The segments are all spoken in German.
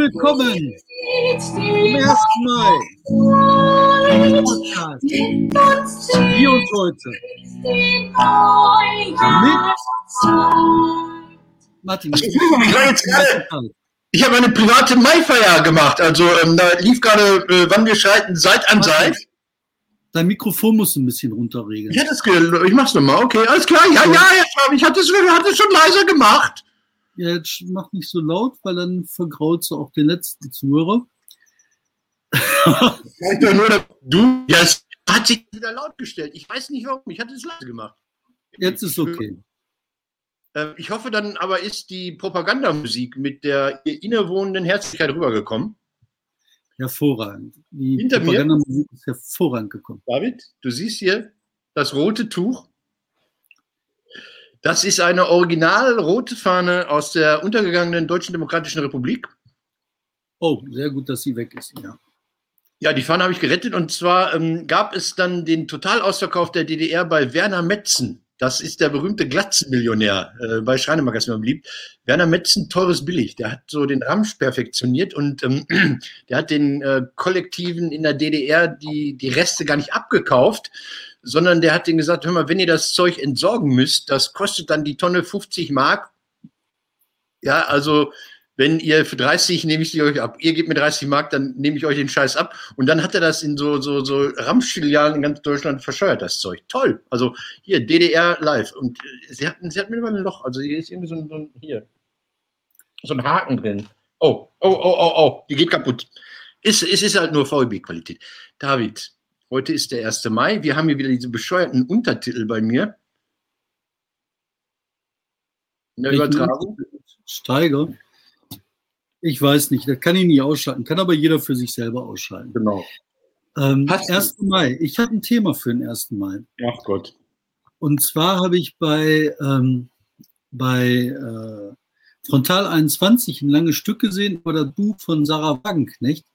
willkommen zum 1. Mai. Podcast. Hier und heute. Mit Martin. Ich habe eine private Maifeier gemacht. Also ähm, da lief gerade, äh, wann wir schalten, Seit an Seit. Dein Mikrofon muss ein bisschen runterregeln. Ja, das, ich mach's nochmal. Okay, alles klar. Ja, ja, ja, ich hatte es hatte schon leiser gemacht. Ja, jetzt mach nicht so laut, weil dann vergraut du auch den letzten Zuhörer. ich nur, du, ja, es hat sich wieder laut gestellt. Ich weiß nicht warum. Ich hatte es leise gemacht. Jetzt ist okay. Ähm, ich hoffe, dann aber ist die Propagandamusik mit der ihr innewohnenden Herzlichkeit rübergekommen. Hervorragend. Die Hinter Propagandamusik ist hervorragend gekommen. David, du siehst hier das rote Tuch. Das ist eine original rote Fahne aus der untergegangenen Deutschen Demokratischen Republik. Oh, sehr gut, dass sie weg ist, ja. Ja, die Fahne habe ich gerettet und zwar ähm, gab es dann den Totalausverkauf der DDR bei Werner Metzen. Das ist der berühmte Glatzenmillionär, äh, bei Schreinemagazin beliebt. Werner Metzen, teures Billig. Der hat so den Ramsch perfektioniert und ähm, der hat den äh, Kollektiven in der DDR die, die Reste gar nicht abgekauft, sondern der hat denen gesagt, hör mal, wenn ihr das Zeug entsorgen müsst, das kostet dann die Tonne 50 Mark. Ja, also wenn ihr für 30 nehme ich die euch ab, ihr gebt mir 30 Mark, dann nehme ich euch den Scheiß ab. Und dann hat er das in so, so, so Ramschfilialen in ganz Deutschland verscheuert, das Zeug. Toll. Also hier, DDR live. Und äh, sie hatten, sie hat mittlerweile ein Loch. Also hier ist irgendwie so ein, so ein, hier, so ein Haken drin. Oh, oh, oh, oh, oh, die geht kaputt. Ist, es ist halt nur VEB-Qualität. David, heute ist der 1. Mai. Wir haben hier wieder diese bescheuerten Untertitel bei mir. In der Übertragung. Steiger. Ich weiß nicht, das kann ich nie ausschalten, kann aber jeder für sich selber ausschalten. Genau. Ähm, 1. Mai. Ich habe ein Thema für den 1. Mai. Ach Gott. Und zwar habe ich bei, ähm, bei äh, Frontal 21 ein langes Stück gesehen über das Buch von Sarah Wagenknecht,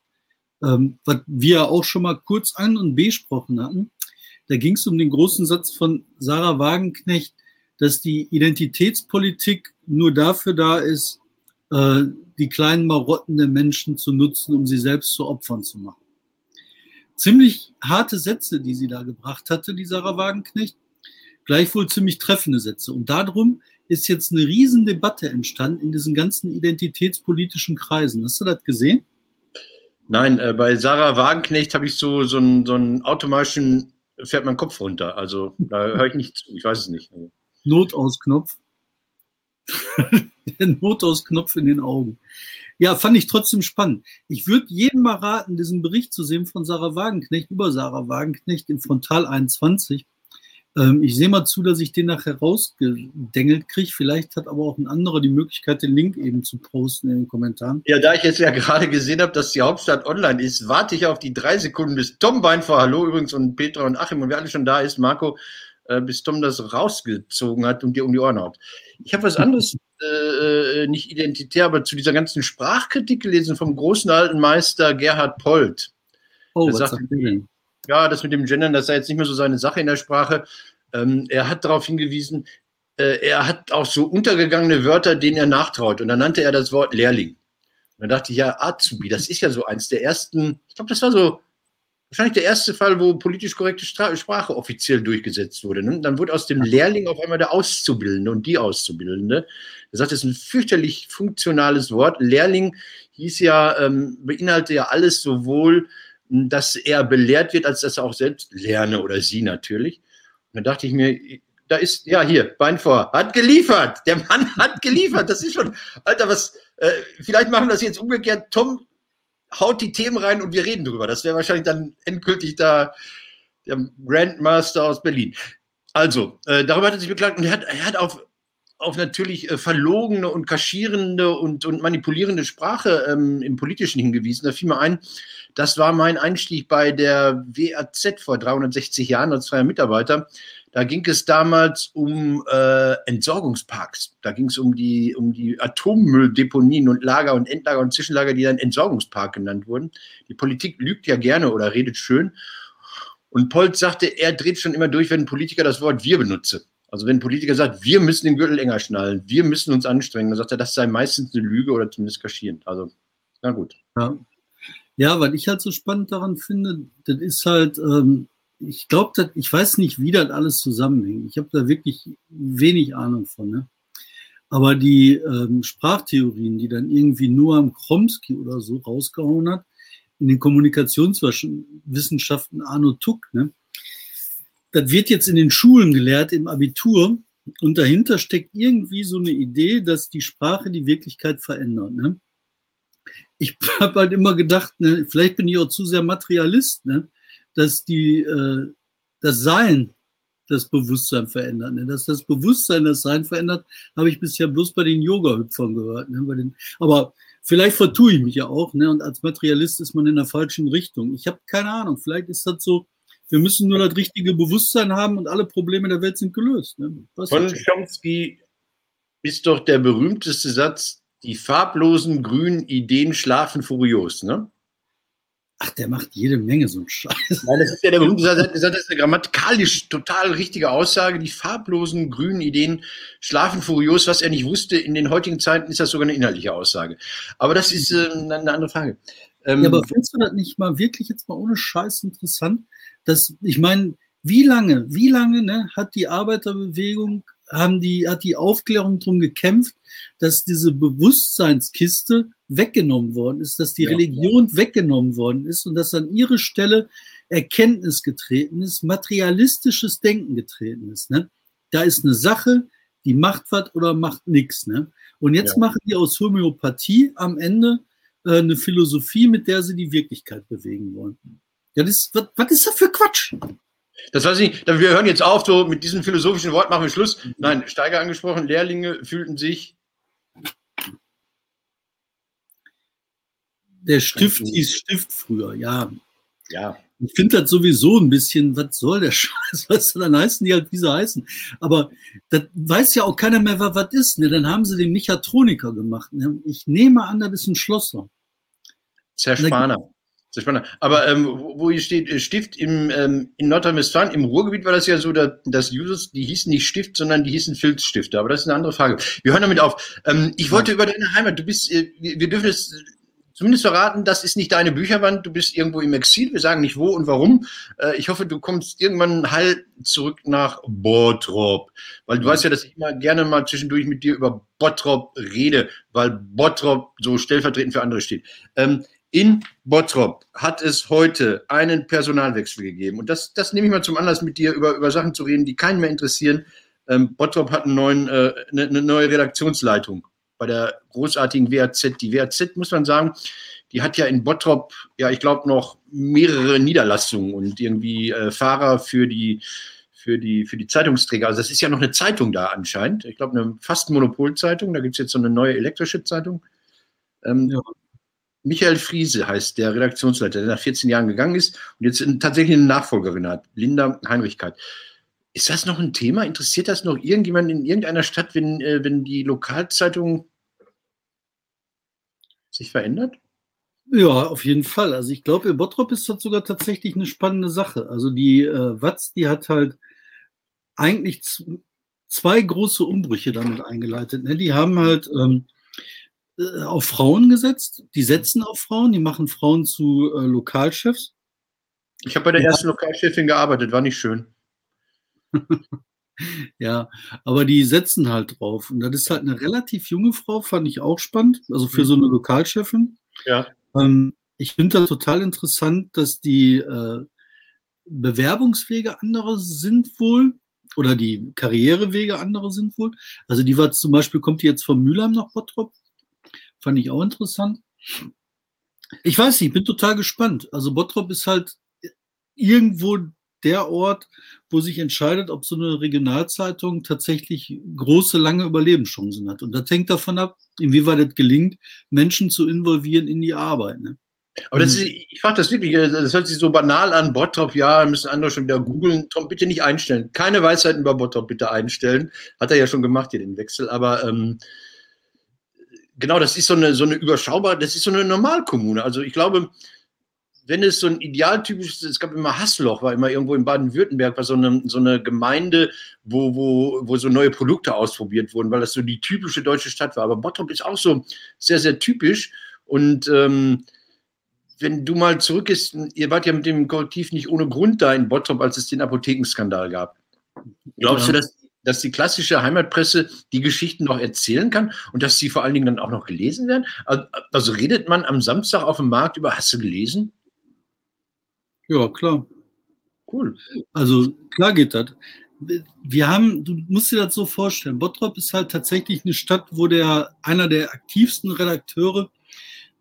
ähm, was wir auch schon mal kurz an- und besprochen hatten. Da ging es um den großen Satz von Sarah Wagenknecht, dass die Identitätspolitik nur dafür da ist, äh, die kleinen Marotten der Menschen zu nutzen, um sie selbst zu Opfern zu machen. Ziemlich harte Sätze, die sie da gebracht hatte, die Sarah Wagenknecht, gleichwohl ziemlich treffende Sätze. Und darum ist jetzt eine Riesendebatte entstanden in diesen ganzen identitätspolitischen Kreisen. Hast du das gesehen? Nein, äh, bei Sarah Wagenknecht habe ich so, so, einen, so einen automatischen, fährt mein Kopf runter. Also da höre ich nicht zu, ich weiß es nicht. Notausknopf. der Notausknopf in den Augen. Ja, fand ich trotzdem spannend. Ich würde jedem mal raten, diesen Bericht zu sehen von Sarah Wagenknecht über Sarah Wagenknecht im Frontal 21. Ähm, ich sehe mal zu, dass ich den nachher rausgedengelt kriege. Vielleicht hat aber auch ein anderer die Möglichkeit, den Link eben zu posten in den Kommentaren. Ja, da ich jetzt ja gerade gesehen habe, dass die Hauptstadt online ist, warte ich auf die drei Sekunden, bis Tom Bein vor Hallo übrigens und Petra und Achim und wer alle schon da ist, Marco, äh, bis Tom das rausgezogen hat und dir um die Ohren haut. Ich habe was anderes, äh, äh, nicht identitär, aber zu dieser ganzen Sprachkritik gelesen vom großen alten Meister Gerhard Polt. Oh, was sagt denn? Ja, das mit dem Gendern, das sei jetzt nicht mehr so seine Sache in der Sprache. Ähm, er hat darauf hingewiesen, äh, er hat auch so untergegangene Wörter, denen er nachtraut. Und dann nannte er das Wort Lehrling. Und dann dachte ich, ja, Azubi, das ist ja so eins der ersten, ich glaube, das war so wahrscheinlich der erste Fall, wo politisch korrekte Sprache offiziell durchgesetzt wurde. Ne? Dann wurde aus dem Lehrling auf einmal der Auszubildende und die Auszubildende. Er sagt, das ist ein fürchterlich funktionales Wort. Lehrling hieß ja, ähm, beinhaltet ja alles sowohl, dass er belehrt wird, als dass er auch selbst lerne oder sie natürlich. Und dann dachte ich mir, da ist, ja, hier, Bein vor, hat geliefert. Der Mann hat geliefert. Das ist schon, Alter, was, äh, vielleicht machen wir das jetzt umgekehrt. Tom haut die Themen rein und wir reden drüber. Das wäre wahrscheinlich dann endgültig da der Grandmaster aus Berlin. Also, äh, darüber hat er sich beklagt und er hat, er hat auf, auf natürlich äh, verlogene und kaschierende und, und manipulierende Sprache ähm, im Politischen hingewiesen. Da fiel mir ein, das war mein Einstieg bei der WAZ vor 360 Jahren als freier Mitarbeiter. Da ging es damals um äh, Entsorgungsparks. Da ging es um die, um die Atommülldeponien und Lager und Endlager und Zwischenlager, die dann Entsorgungspark genannt wurden. Die Politik lügt ja gerne oder redet schön. Und Polt sagte, er dreht schon immer durch, wenn ein Politiker das Wort wir benutze. Also wenn ein Politiker sagt, wir müssen den Gürtel enger schnallen, wir müssen uns anstrengen, dann sagt er, das sei meistens eine Lüge oder zumindest kaschierend. Also Na gut. Ja. Ja, was ich halt so spannend daran finde, das ist halt, ähm, ich glaube, ich weiß nicht, wie das alles zusammenhängt. Ich habe da wirklich wenig Ahnung von. Ne? Aber die ähm, Sprachtheorien, die dann irgendwie nur am Chomsky oder so rausgehauen hat, in den Kommunikationswissenschaften Arno Tuck, ne? das wird jetzt in den Schulen gelehrt, im Abitur. Und dahinter steckt irgendwie so eine Idee, dass die Sprache die Wirklichkeit verändert. Ne? Ich habe halt immer gedacht, ne, vielleicht bin ich auch zu sehr Materialist, ne, dass die, äh, das Sein das Bewusstsein verändert. Ne? Dass das Bewusstsein das Sein verändert, habe ich bisher bloß bei den Yoga-Hüpfern gehört. Ne? Den, aber vielleicht vertue ich mich ja auch. Ne? Und als Materialist ist man in der falschen Richtung. Ich habe keine Ahnung. Vielleicht ist das so, wir müssen nur das richtige Bewusstsein haben und alle Probleme der Welt sind gelöst. Ne? Von Chomsky ist doch der berühmteste Satz, die farblosen grünen Ideen schlafen furios, ne? Ach, der macht jede Menge so einen Scheiß. Nein, das ist ja der Satz, das ist eine grammatikalisch total richtige Aussage. Die farblosen grünen Ideen schlafen furios. Was er nicht wusste, in den heutigen Zeiten ist das sogar eine inhaltliche Aussage. Aber das ist äh, eine andere Frage. Ähm, ja, aber findest du das nicht mal wirklich jetzt mal ohne Scheiß interessant? Dass, ich meine, wie lange, wie lange ne, hat die Arbeiterbewegung, haben die, hat die Aufklärung darum gekämpft, dass diese Bewusstseinskiste weggenommen worden ist, dass die ja, Religion weggenommen worden ist und dass an ihre Stelle Erkenntnis getreten ist, materialistisches Denken getreten ist. Ne? Da ist eine Sache, die macht was oder macht nichts. Ne? Und jetzt ja. machen die aus Homöopathie am Ende äh, eine Philosophie, mit der sie die Wirklichkeit bewegen wollen. Ja, das, was, was ist das für Quatsch? Das weiß ich nicht. Wir hören jetzt auf, so mit diesem philosophischen Wort machen wir Schluss. Nein, Steiger angesprochen, Lehrlinge fühlten sich der Stift hieß Stift früher, ja. Ja. Ich finde das sowieso ein bisschen, was soll der Scheiß? Was dann heißen die halt, wie sie heißen. Aber das weiß ja auch keiner mehr, was das ist. Ne? Dann haben sie den Mechatroniker gemacht. Ne? Ich nehme an, das ist ein Schlosser. Sehr spannend. Sehr spannend. Aber ähm, wo hier steht, äh, Stift im, ähm, in Nordrhein-Westfalen, im Ruhrgebiet war das ja so, dass, Users, die hießen nicht Stift, sondern die hießen Filzstifte. Aber das ist eine andere Frage. Wir hören damit auf. Ähm, ich wollte ja. über deine Heimat, du bist, äh, wir dürfen es zumindest verraten, das ist nicht deine Bücherwand, du bist irgendwo im Exil, wir sagen nicht wo und warum. Äh, ich hoffe, du kommst irgendwann heil zurück nach Bottrop, weil du weißt ja, dass ich immer gerne mal zwischendurch mit dir über Bottrop rede, weil Bottrop so stellvertretend für andere steht. Ähm, in Bottrop hat es heute einen Personalwechsel gegeben und das, das nehme ich mal zum Anlass, mit dir über, über Sachen zu reden, die keinen mehr interessieren. Ähm, Bottrop hat einen neuen, äh, eine, eine neue Redaktionsleitung bei der großartigen WAZ. Die WAZ, muss man sagen, die hat ja in Bottrop, ja, ich glaube, noch mehrere Niederlassungen und irgendwie äh, Fahrer für die, für, die, für die Zeitungsträger. Also das ist ja noch eine Zeitung da anscheinend. Ich glaube, eine fast Monopolzeitung. Da gibt es jetzt so eine neue elektrische Zeitung. Ähm, ja. Michael Friese heißt der Redaktionsleiter, der nach 14 Jahren gegangen ist und jetzt tatsächlich eine Nachfolgerin hat, Linda Heinrichkeit. Ist das noch ein Thema? Interessiert das noch irgendjemand in irgendeiner Stadt, wenn, äh, wenn die Lokalzeitung sich verändert? Ja, auf jeden Fall. Also ich glaube, in Bottrop ist das sogar tatsächlich eine spannende Sache. Also die äh, Watz, die hat halt eigentlich zwei große Umbrüche damit eingeleitet. Ne? Die haben halt ähm, äh, auf Frauen gesetzt, die setzen auf Frauen, die machen Frauen zu äh, Lokalchefs. Ich habe bei der ersten Lokalchefin gearbeitet, war nicht schön. ja, aber die setzen halt drauf. Und das ist halt eine relativ junge Frau, fand ich auch spannend. Also für mhm. so eine Lokalchefin. Ja. Ähm, ich finde das total interessant, dass die äh, Bewerbungswege andere sind wohl oder die Karrierewege andere sind wohl. Also die war zum Beispiel, kommt die jetzt von Mülheim nach Bottrop. Fand ich auch interessant. Ich weiß nicht, ich bin total gespannt. Also Bottrop ist halt irgendwo der Ort, wo sich entscheidet, ob so eine Regionalzeitung tatsächlich große, lange Überlebenschancen hat. Und das hängt davon ab, inwieweit es gelingt, Menschen zu involvieren in die Arbeit. Ne? Aber das ist, ich frage das wirklich, das hört sich so banal an, Bottrop, ja, müssen andere schon wieder googeln. Tom, bitte nicht einstellen. Keine Weisheiten über Bottrop bitte einstellen. Hat er ja schon gemacht hier, den Wechsel. Aber ähm, genau, das ist so eine, so eine überschaubare, das ist so eine Normalkommune. Also ich glaube, wenn es so ein idealtypisches, es gab immer Hassloch, war immer irgendwo in Baden-Württemberg, war so eine, so eine Gemeinde, wo, wo, wo so neue Produkte ausprobiert wurden, weil das so die typische deutsche Stadt war. Aber Bottrop ist auch so sehr, sehr typisch. Und ähm, wenn du mal zurückgehst, ihr wart ja mit dem Kollektiv nicht ohne Grund da in Bottrop, als es den Apothekenskandal gab. Glaubst ja. du, dass, dass die klassische Heimatpresse die Geschichten noch erzählen kann und dass sie vor allen Dingen dann auch noch gelesen werden? Also redet man am Samstag auf dem Markt über, hast du gelesen? Ja, klar. Cool. Also klar geht das. Wir haben, du musst dir das so vorstellen, Bottrop ist halt tatsächlich eine Stadt, wo der einer der aktivsten Redakteure,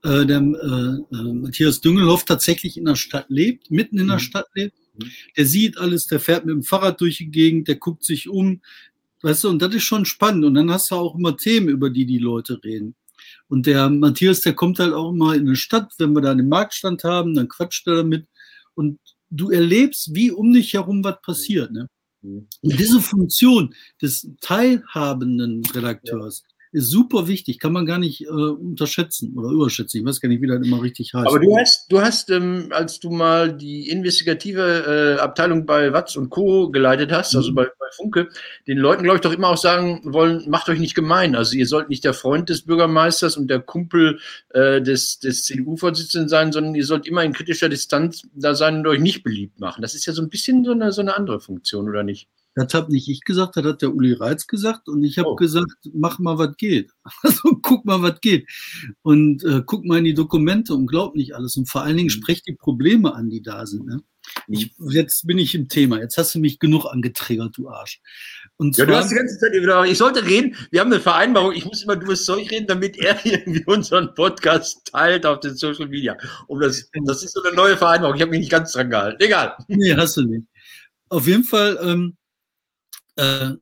äh, der äh, äh, Matthias Düngelhoff, tatsächlich in der Stadt lebt, mitten in der mhm. Stadt lebt. Mhm. Der sieht alles, der fährt mit dem Fahrrad durch die Gegend, der guckt sich um, weißt du, und das ist schon spannend. Und dann hast du auch immer Themen, über die die Leute reden. Und der Matthias, der kommt halt auch immer in eine Stadt, wenn wir da einen Marktstand haben, dann quatscht er damit und du erlebst, wie um dich herum was passiert. Ne? Mhm. Und diese Funktion des teilhabenden Redakteurs, ist super wichtig, kann man gar nicht äh, unterschätzen oder überschätzen. Ich weiß gar nicht, wie das immer richtig heißt. Aber du hast, du hast, ähm, als du mal die investigative äh, Abteilung bei Watz und Co. geleitet hast, also mhm. bei, bei, Funke, den Leuten, glaube ich, doch immer auch sagen wollen, macht euch nicht gemein. Also ihr sollt nicht der Freund des Bürgermeisters und der Kumpel äh, des, des CDU-Vorsitzenden sein, sondern ihr sollt immer in kritischer Distanz da sein und euch nicht beliebt machen. Das ist ja so ein bisschen so eine, so eine andere Funktion, oder nicht? Das habe nicht ich gesagt, das hat der Uli Reitz gesagt und ich habe oh. gesagt, mach mal, was geht. Also guck mal, was geht. Und äh, guck mal in die Dokumente und glaub nicht alles. Und vor allen Dingen mhm. sprech die Probleme an, die da sind. Ne? Ich, jetzt bin ich im Thema. Jetzt hast du mich genug angetriggert, du Arsch. Und ja, du hast die ganze Zeit wieder, ich sollte reden. Wir haben eine Vereinbarung. Ich muss immer dummes Zeug reden, damit er irgendwie unseren Podcast teilt auf den Social Media. Und das, das ist so eine neue Vereinbarung. Ich habe mich nicht ganz dran gehalten. Egal. Nee, hast du nicht. Auf jeden Fall, ähm, äh,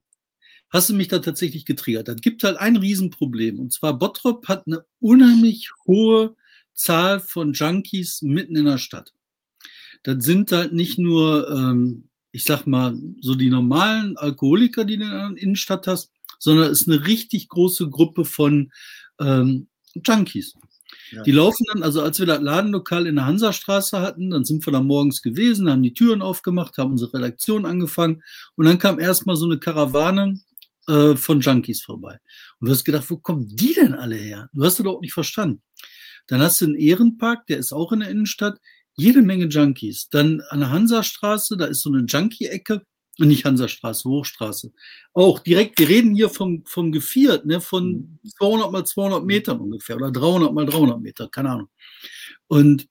hast du mich da tatsächlich getriggert. Das gibt halt ein Riesenproblem. Und zwar Bottrop hat eine unheimlich hohe Zahl von Junkies mitten in der Stadt. Das sind halt nicht nur, ähm, ich sag mal, so die normalen Alkoholiker, die du in der Innenstadt hast, sondern es ist eine richtig große Gruppe von ähm, Junkies. Die laufen dann, also als wir das Ladenlokal in der Hansastraße hatten, dann sind wir da morgens gewesen, haben die Türen aufgemacht, haben unsere Redaktion angefangen und dann kam erstmal so eine Karawane äh, von Junkies vorbei. Und du hast gedacht, wo kommen die denn alle her? Du hast das doch nicht verstanden. Dann hast du einen Ehrenpark, der ist auch in der Innenstadt, jede Menge Junkies. Dann an der Hansastraße, da ist so eine Junkie-Ecke, nicht Hansastraße, Hochstraße. Auch direkt, wir reden hier vom, vom Geviert, ne, von 200 mhm. mal 200 Metern ungefähr oder 300 mal 300 Meter, keine Ahnung. Und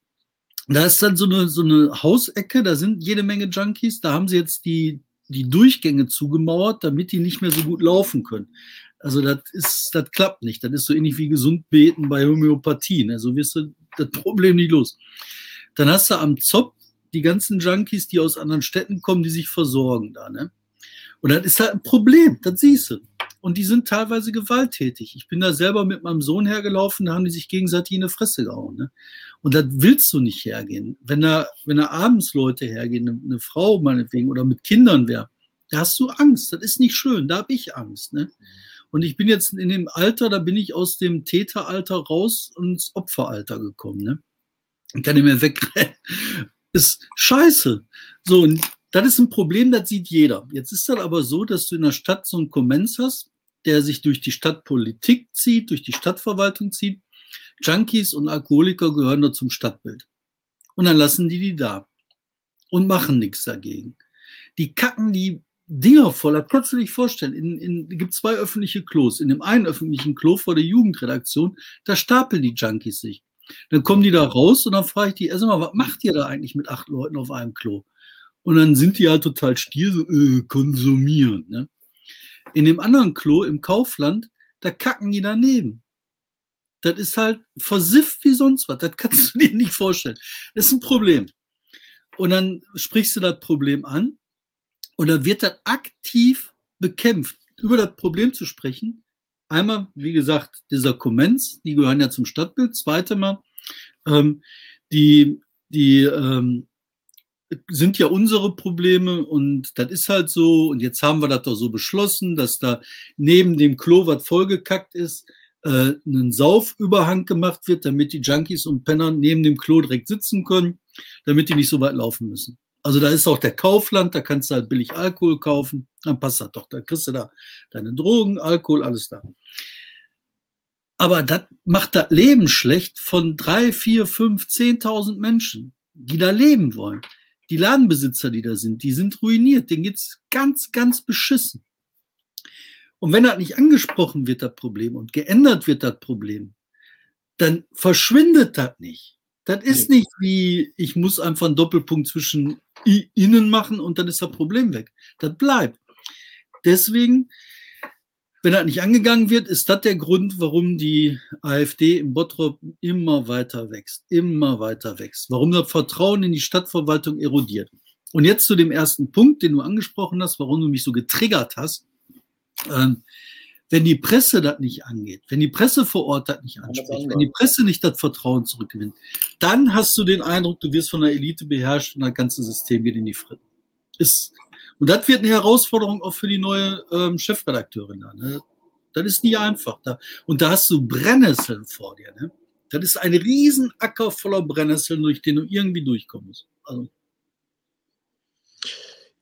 da ist dann so eine, so eine Hausecke, da sind jede Menge Junkies, da haben sie jetzt die, die Durchgänge zugemauert, damit die nicht mehr so gut laufen können. Also das ist, das klappt nicht. Das ist so ähnlich wie gesund beten bei Homöopathie. Ne? So wirst du das Problem nicht los. Dann hast du am Zopf die ganzen Junkies, die aus anderen Städten kommen, die sich versorgen da, ne? Und das ist halt ein Problem, das siehst du. Und die sind teilweise gewalttätig. Ich bin da selber mit meinem Sohn hergelaufen, da haben die sich gegenseitig in die Fresse gehauen. Ne? Und das willst du nicht hergehen. Wenn da, wenn da abends Leute hergehen, eine, Frau meinetwegen oder mit Kindern wäre, da hast du Angst. Das ist nicht schön. Da habe ich Angst. Ne? Und ich bin jetzt in dem Alter, da bin ich aus dem Täteralter raus ins Opferalter gekommen. Ne? Ich kann nicht mehr wegrennen ist scheiße. So, und das ist ein Problem, das sieht jeder. Jetzt ist das aber so, dass du in der Stadt so einen Kommenz hast, der sich durch die Stadtpolitik zieht, durch die Stadtverwaltung zieht. Junkies und Alkoholiker gehören da zum Stadtbild. Und dann lassen die die da und machen nichts dagegen. Die kacken die Dinger voll. Das kannst du dir vorstellen. In, in, gibt zwei öffentliche Klos. In dem einen öffentlichen Klo vor der Jugendredaktion, da stapeln die Junkies sich. Dann kommen die da raus und dann frage ich die erst mal, was macht ihr da eigentlich mit acht Leuten auf einem Klo? Und dann sind die halt total still, so äh, konsumieren. Ne? In dem anderen Klo im Kaufland, da kacken die daneben. Das ist halt versifft wie sonst was. Das kannst du dir nicht vorstellen. Das ist ein Problem. Und dann sprichst du das Problem an und dann wird das aktiv bekämpft, über das Problem zu sprechen, Einmal, wie gesagt, dieser Comments, die gehören ja zum Stadtbild. Zweite Mal, ähm, die, die ähm, sind ja unsere Probleme und das ist halt so. Und jetzt haben wir das doch so beschlossen, dass da neben dem Klo, was vollgekackt ist, äh, einen Saufüberhang gemacht wird, damit die Junkies und Penner neben dem Klo direkt sitzen können, damit die nicht so weit laufen müssen. Also da ist auch der Kaufland, da kannst du halt billig Alkohol kaufen, dann passt das doch. Da kriegst du da deine Drogen, Alkohol, alles da. Aber das macht das Leben schlecht von drei, vier, fünf, zehntausend Menschen, die da leben wollen. Die Ladenbesitzer, die da sind, die sind ruiniert. Denen geht's ganz, ganz beschissen. Und wenn das nicht angesprochen wird, das Problem, und geändert wird, das Problem, dann verschwindet das nicht. Das ist nicht wie, ich muss einfach einen Doppelpunkt zwischen innen machen und dann ist das Problem weg. Das bleibt. Deswegen, wenn das nicht angegangen wird, ist das der Grund, warum die AfD im Bottrop immer weiter wächst, immer weiter wächst. Warum das Vertrauen in die Stadtverwaltung erodiert. Und jetzt zu dem ersten Punkt, den du angesprochen hast, warum du mich so getriggert hast. Ähm, wenn die Presse das nicht angeht, wenn die Presse vor Ort das nicht anspricht, wenn die Presse nicht das Vertrauen zurückgewinnt, dann hast du den Eindruck, du wirst von der Elite beherrscht und das ganze System geht in die Fritten. Ist, und das wird eine Herausforderung auch für die neue ähm, Chefredakteurin. Da, ne? Das ist nie einfach. Da. Und da hast du Brennnesseln vor dir. Ne? Das ist ein Riesenacker voller Brennnesseln, durch den du irgendwie durchkommst. Also,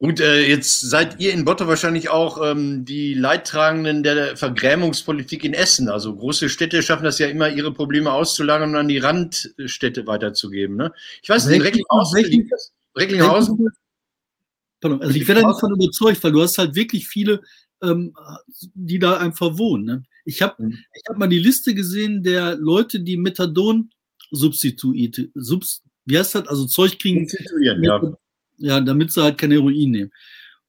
und äh, jetzt seid ihr in Bottrop wahrscheinlich auch ähm, die Leidtragenden der Vergrämungspolitik in Essen. Also große Städte schaffen das ja immer, ihre Probleme auszulagern und an die Randstädte weiterzugeben. Ne? Ich weiß nicht, Recklinghausen. Recklinghausen. Pardon, also ich werde davon überzeugt, weil du hast halt wirklich viele, ähm, die da einfach wohnen. Ne? Ich habe mhm. ich hab mal die Liste gesehen der Leute, die Methadon substituierte, subst, wie heißt das, also Zeug kriegen. Substituieren, ja ja, damit sie halt kein Heroin nehmen.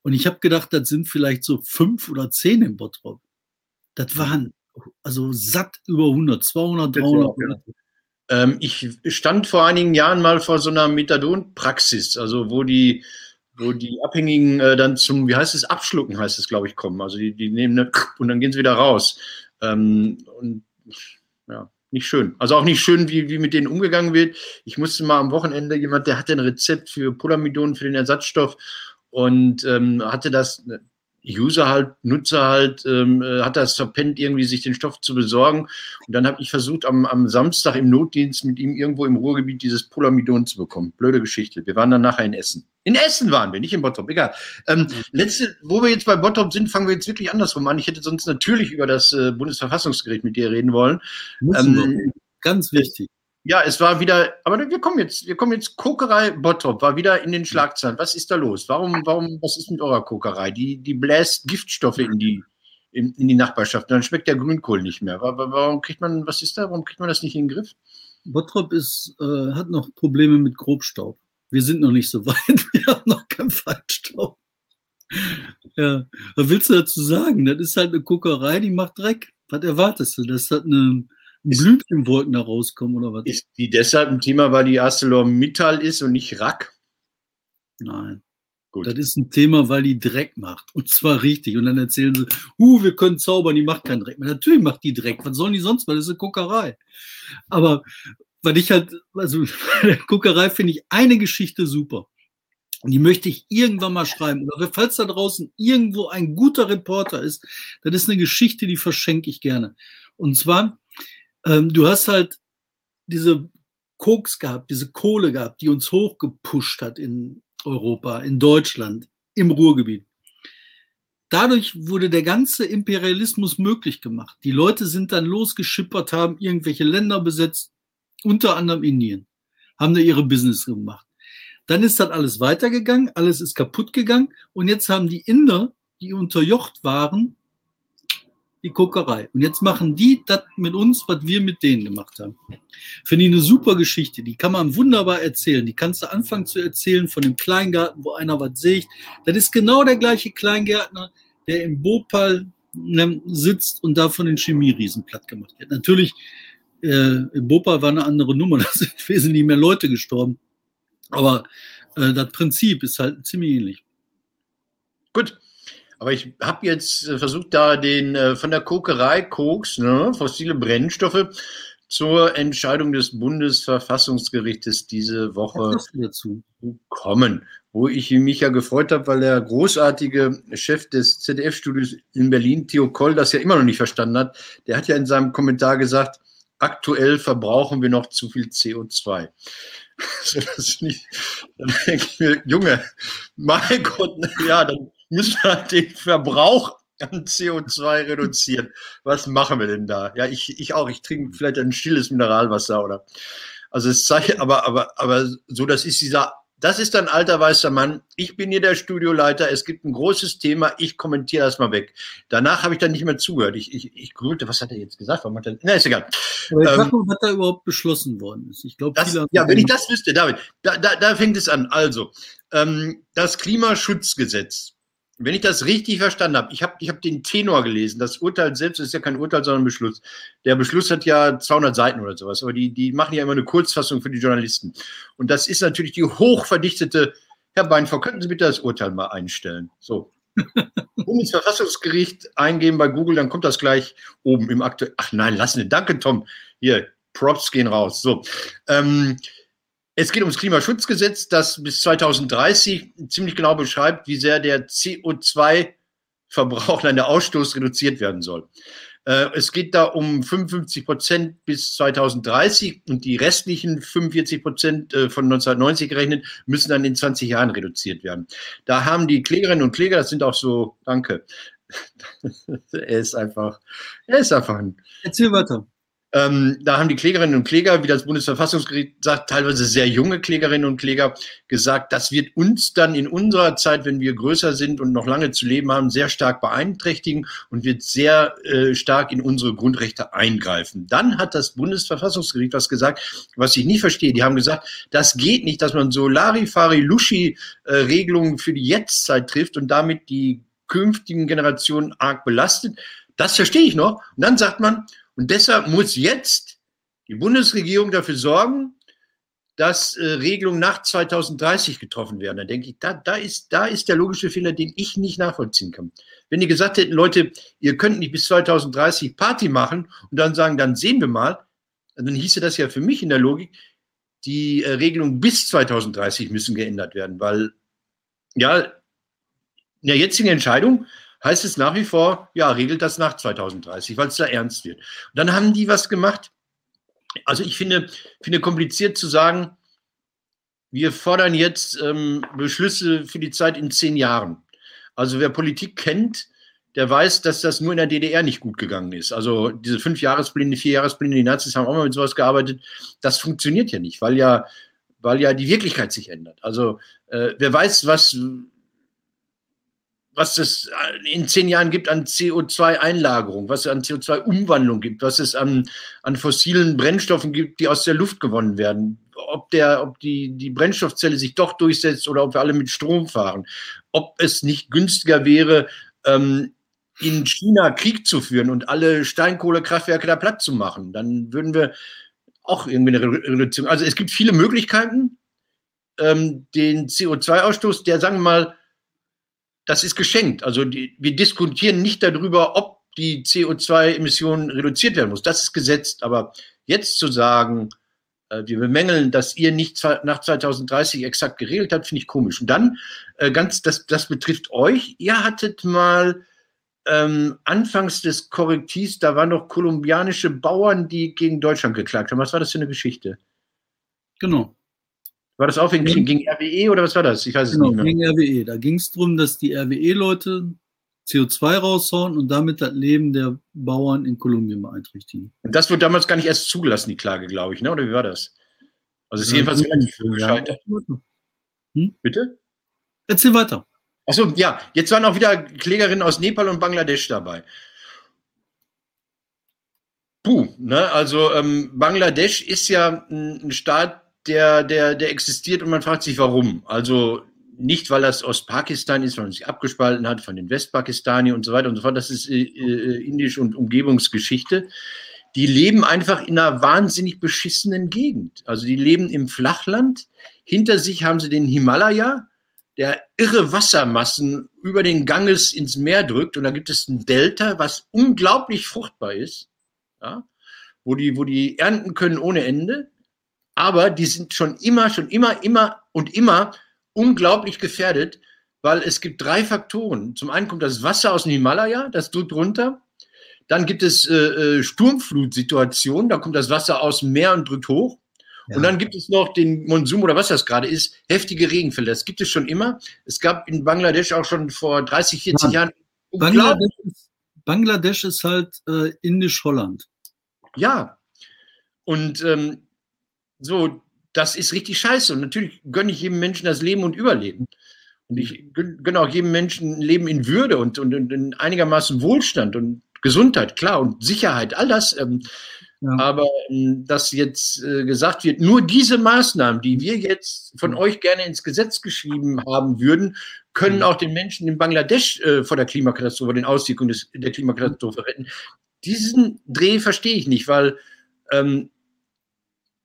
Und ich habe gedacht, das sind vielleicht so fünf oder zehn im Bottrop. Das waren also satt über 100, 200, 300. Ähm, ich stand vor einigen Jahren mal vor so einer Methadon-Praxis, also wo die, wo die Abhängigen äh, dann zum, wie heißt es, Abschlucken heißt es, glaube ich, kommen. Also die, die nehmen eine und dann gehen sie wieder raus. Ähm, und ja, nicht schön. Also auch nicht schön, wie, wie mit denen umgegangen wird. Ich musste mal am Wochenende jemand, der hatte ein Rezept für Polamidon, für den Ersatzstoff und ähm, hatte das User halt, Nutzer halt, ähm, äh, hat das verpennt, irgendwie sich den Stoff zu besorgen. Und dann habe ich versucht, am, am Samstag im Notdienst mit ihm irgendwo im Ruhrgebiet dieses Polamidon zu bekommen. Blöde Geschichte. Wir waren dann nachher in Essen. In Essen waren wir, nicht in Bottrop, egal. Ähm, letzte, wo wir jetzt bei Bottrop sind, fangen wir jetzt wirklich andersrum an. Ich hätte sonst natürlich über das äh, Bundesverfassungsgericht mit dir reden wollen. Ähm, Ganz wichtig. Ja, es war wieder, aber wir kommen jetzt, wir kommen jetzt, Kokerei Bottrop war wieder in den Schlagzeilen. Was ist da los? Warum, warum, was ist mit eurer Kokerei? Die, die bläst Giftstoffe in die, in, in die Nachbarschaft. Dann schmeckt der Grünkohl nicht mehr. Warum kriegt man, was ist da? Warum kriegt man das nicht in den Griff? Bottrop ist, äh, hat noch Probleme mit Grobstaub. Wir sind noch nicht so weit. Wir haben noch keinen Feinstaub. Ja, was willst du dazu sagen? Das ist halt eine Kokerei, die macht Dreck. Was erwartest du? Das hat eine, Blütenwolken da rauskommen oder was? Ist die deshalb ein Thema, weil die ArcelorMittal ist und nicht Rack? Nein. Gut. Das ist ein Thema, weil die Dreck macht. Und zwar richtig. Und dann erzählen sie, uh, wir können zaubern, die macht keinen Dreck mehr. Natürlich macht die Dreck. Was sollen die sonst? Weil das ist eine Guckerei. Aber weil ich halt, also bei der Guckerei finde ich eine Geschichte super. Und die möchte ich irgendwann mal schreiben. Oder falls da draußen irgendwo ein guter Reporter ist, das ist eine Geschichte, die verschenke ich gerne. Und zwar ähm, du hast halt diese Koks gehabt, diese Kohle gehabt, die uns hochgepusht hat in Europa, in Deutschland, im Ruhrgebiet. Dadurch wurde der ganze Imperialismus möglich gemacht. Die Leute sind dann losgeschippert, haben irgendwelche Länder besetzt, unter anderem Indien, haben da ihre Business gemacht. Dann ist das alles weitergegangen, alles ist kaputt gegangen und jetzt haben die Inder, die unterjocht waren, die Kokerei. Und jetzt machen die das mit uns, was wir mit denen gemacht haben. Finde ich eine super Geschichte. Die kann man wunderbar erzählen. Die kannst du anfangen zu erzählen von dem Kleingarten, wo einer was sägt. Das ist genau der gleiche Kleingärtner, der im Bhopal ne, sitzt und davon den Chemieriesen platt gemacht wird. Natürlich, äh, im Bhopal war eine andere Nummer. Da sind wesentlich mehr Leute gestorben. Aber äh, das Prinzip ist halt ziemlich ähnlich. Gut. Aber ich habe jetzt äh, versucht, da den äh, von der Kokerei Koks, ne, fossile Brennstoffe, zur Entscheidung des Bundesverfassungsgerichtes diese Woche zu kommen. Wo ich mich ja gefreut habe, weil der großartige Chef des ZDF-Studios in Berlin, Theo Koll, das ja immer noch nicht verstanden hat, der hat ja in seinem Kommentar gesagt, aktuell verbrauchen wir noch zu viel CO2. das nicht, dann denke ich mir, Junge, mein Gott, ja, dann müssen wir halt den Verbrauch an CO2 reduzieren. Was machen wir denn da? Ja, ich, ich auch. Ich trinke vielleicht ein stilles Mineralwasser oder. Also es zeigt, aber, aber, aber so, das ist dieser das ist ein alter weißer Mann. Ich bin hier der Studioleiter. Es gibt ein großes Thema. Ich kommentiere das mal weg. Danach habe ich dann nicht mehr zugehört. Ich, ich, ich grübelte, was hat er jetzt gesagt? Warum hat er, na, ist egal. Aber ich ähm, mal, was da überhaupt beschlossen worden ist. Ich glaube, ja, wenn ich das wüsste, David, da, da, da fängt es an. Also, ähm, das Klimaschutzgesetz wenn ich das richtig verstanden habe, ich habe ich hab den Tenor gelesen. Das Urteil selbst ist ja kein Urteil, sondern ein Beschluss. Der Beschluss hat ja 200 Seiten oder sowas, aber die, die machen ja immer eine Kurzfassung für die Journalisten. Und das ist natürlich die hochverdichtete. Herr Beinvor, könnten Sie bitte das Urteil mal einstellen? So. Bundesverfassungsgericht eingeben bei Google, dann kommt das gleich oben im aktuellen. Ach nein, lassen Sie. Danke, Tom. Hier, Props gehen raus. So. Ähm, es geht ums Klimaschutzgesetz, das bis 2030 ziemlich genau beschreibt, wie sehr der CO2-Verbrauch, nein, der Ausstoß reduziert werden soll. Äh, es geht da um 55 Prozent bis 2030 und die restlichen 45 Prozent äh, von 1990 gerechnet müssen dann in 20 Jahren reduziert werden. Da haben die Klägerinnen und Kläger, das sind auch so, danke, er ist einfach, er ist einfach ein. Erzähl weiter. Ähm, da haben die Klägerinnen und Kläger, wie das Bundesverfassungsgericht sagt, teilweise sehr junge Klägerinnen und Kläger gesagt, das wird uns dann in unserer Zeit, wenn wir größer sind und noch lange zu leben haben, sehr stark beeinträchtigen und wird sehr äh, stark in unsere Grundrechte eingreifen. Dann hat das Bundesverfassungsgericht was gesagt, was ich nicht verstehe. Die haben gesagt, das geht nicht, dass man so Larifari-Luschi-Regelungen für die Jetztzeit trifft und damit die künftigen Generationen arg belastet. Das verstehe ich noch. Und dann sagt man, und deshalb muss jetzt die Bundesregierung dafür sorgen, dass äh, Regelungen nach 2030 getroffen werden. Da denke ich, da, da, ist, da ist der logische Fehler, den ich nicht nachvollziehen kann. Wenn die gesagt hätten, Leute, ihr könnt nicht bis 2030 Party machen und dann sagen, dann sehen wir mal, dann hieße das ja für mich in der Logik, die äh, Regelungen bis 2030 müssen geändert werden, weil ja, in der jetzigen Entscheidung heißt es nach wie vor, ja, regelt das nach 2030, weil es da ernst wird. Und dann haben die was gemacht. Also ich finde, finde kompliziert zu sagen, wir fordern jetzt ähm, Beschlüsse für die Zeit in zehn Jahren. Also wer Politik kennt, der weiß, dass das nur in der DDR nicht gut gegangen ist. Also diese fünf Jahrespläne, vier Jahrespläne, die Nazis haben auch mal mit sowas gearbeitet. Das funktioniert ja nicht, weil ja, weil ja die Wirklichkeit sich ändert. Also äh, wer weiß, was was es in zehn Jahren gibt an CO2-Einlagerung, was es an CO2-Umwandlung gibt, was es an, an fossilen Brennstoffen gibt, die aus der Luft gewonnen werden, ob, der, ob die, die Brennstoffzelle sich doch durchsetzt oder ob wir alle mit Strom fahren, ob es nicht günstiger wäre, ähm, in China Krieg zu führen und alle Steinkohlekraftwerke da platt zu machen. Dann würden wir auch irgendwie eine Reduzierung. Also es gibt viele Möglichkeiten, ähm, den CO2-Ausstoß, der, sagen wir mal, das ist geschenkt. Also die, wir diskutieren nicht darüber, ob die CO2-Emissionen reduziert werden muss. Das ist gesetzt. Aber jetzt zu sagen, äh, wir bemängeln, dass ihr nicht nach 2030 exakt geregelt habt, finde ich komisch. Und dann, äh, ganz, das, das betrifft euch. Ihr hattet mal ähm, anfangs des Korrektivs, da waren noch kolumbianische Bauern, die gegen Deutschland geklagt haben. Was war das für eine Geschichte? Genau. War das auch wegen, ja. gegen RWE oder was war das? Ich weiß genau, es nicht mehr. Gegen RWE. Da ging es darum, dass die RWE-Leute CO2 raushauen und damit das Leben der Bauern in Kolumbien beeinträchtigen. Und das wurde damals gar nicht erst zugelassen, die Klage, glaube ich, ne? oder wie war das? Also es ist ja, jedenfalls relativ gescheitert. Hm? Bitte? Erzähl weiter. Achso, ja, jetzt waren auch wieder Klägerinnen aus Nepal und Bangladesch dabei. Puh, ne? also ähm, Bangladesch ist ja ein Staat, der, der, der existiert und man fragt sich, warum. Also nicht, weil das Ostpakistan ist, weil man sich abgespalten hat von den Westpakistani und so weiter und so fort. Das ist äh, äh, Indisch- und Umgebungsgeschichte. Die leben einfach in einer wahnsinnig beschissenen Gegend. Also die leben im Flachland. Hinter sich haben sie den Himalaya, der irre Wassermassen über den Ganges ins Meer drückt. Und da gibt es ein Delta, was unglaublich fruchtbar ist, ja, wo, die, wo die ernten können ohne Ende aber die sind schon immer, schon immer, immer und immer unglaublich gefährdet, weil es gibt drei Faktoren. Zum einen kommt das Wasser aus dem Himalaya, das drückt runter. Dann gibt es äh, äh, Sturmflutsituationen, da kommt das Wasser aus dem Meer und drückt hoch. Ja. Und dann gibt es noch den Monsum oder was das gerade ist, heftige Regenfälle. Das gibt es schon immer. Es gab in Bangladesch auch schon vor 30, 40 ja. Jahren Bangladesch ist, Bangladesch ist halt äh, indisch-Holland. Ja. Und ähm, so, das ist richtig scheiße. Und natürlich gönne ich jedem Menschen das Leben und Überleben. Und ich gönne auch jedem Menschen ein Leben in Würde und, und, und in einigermaßen Wohlstand und Gesundheit, klar, und Sicherheit, all das. Ähm, ja. Aber ähm, dass jetzt äh, gesagt wird, nur diese Maßnahmen, die wir jetzt von euch gerne ins Gesetz geschrieben haben würden, können auch den Menschen in Bangladesch äh, vor der Klimakatastrophe, den Auswirkungen des, der Klimakatastrophe retten. Diesen Dreh verstehe ich nicht, weil ähm,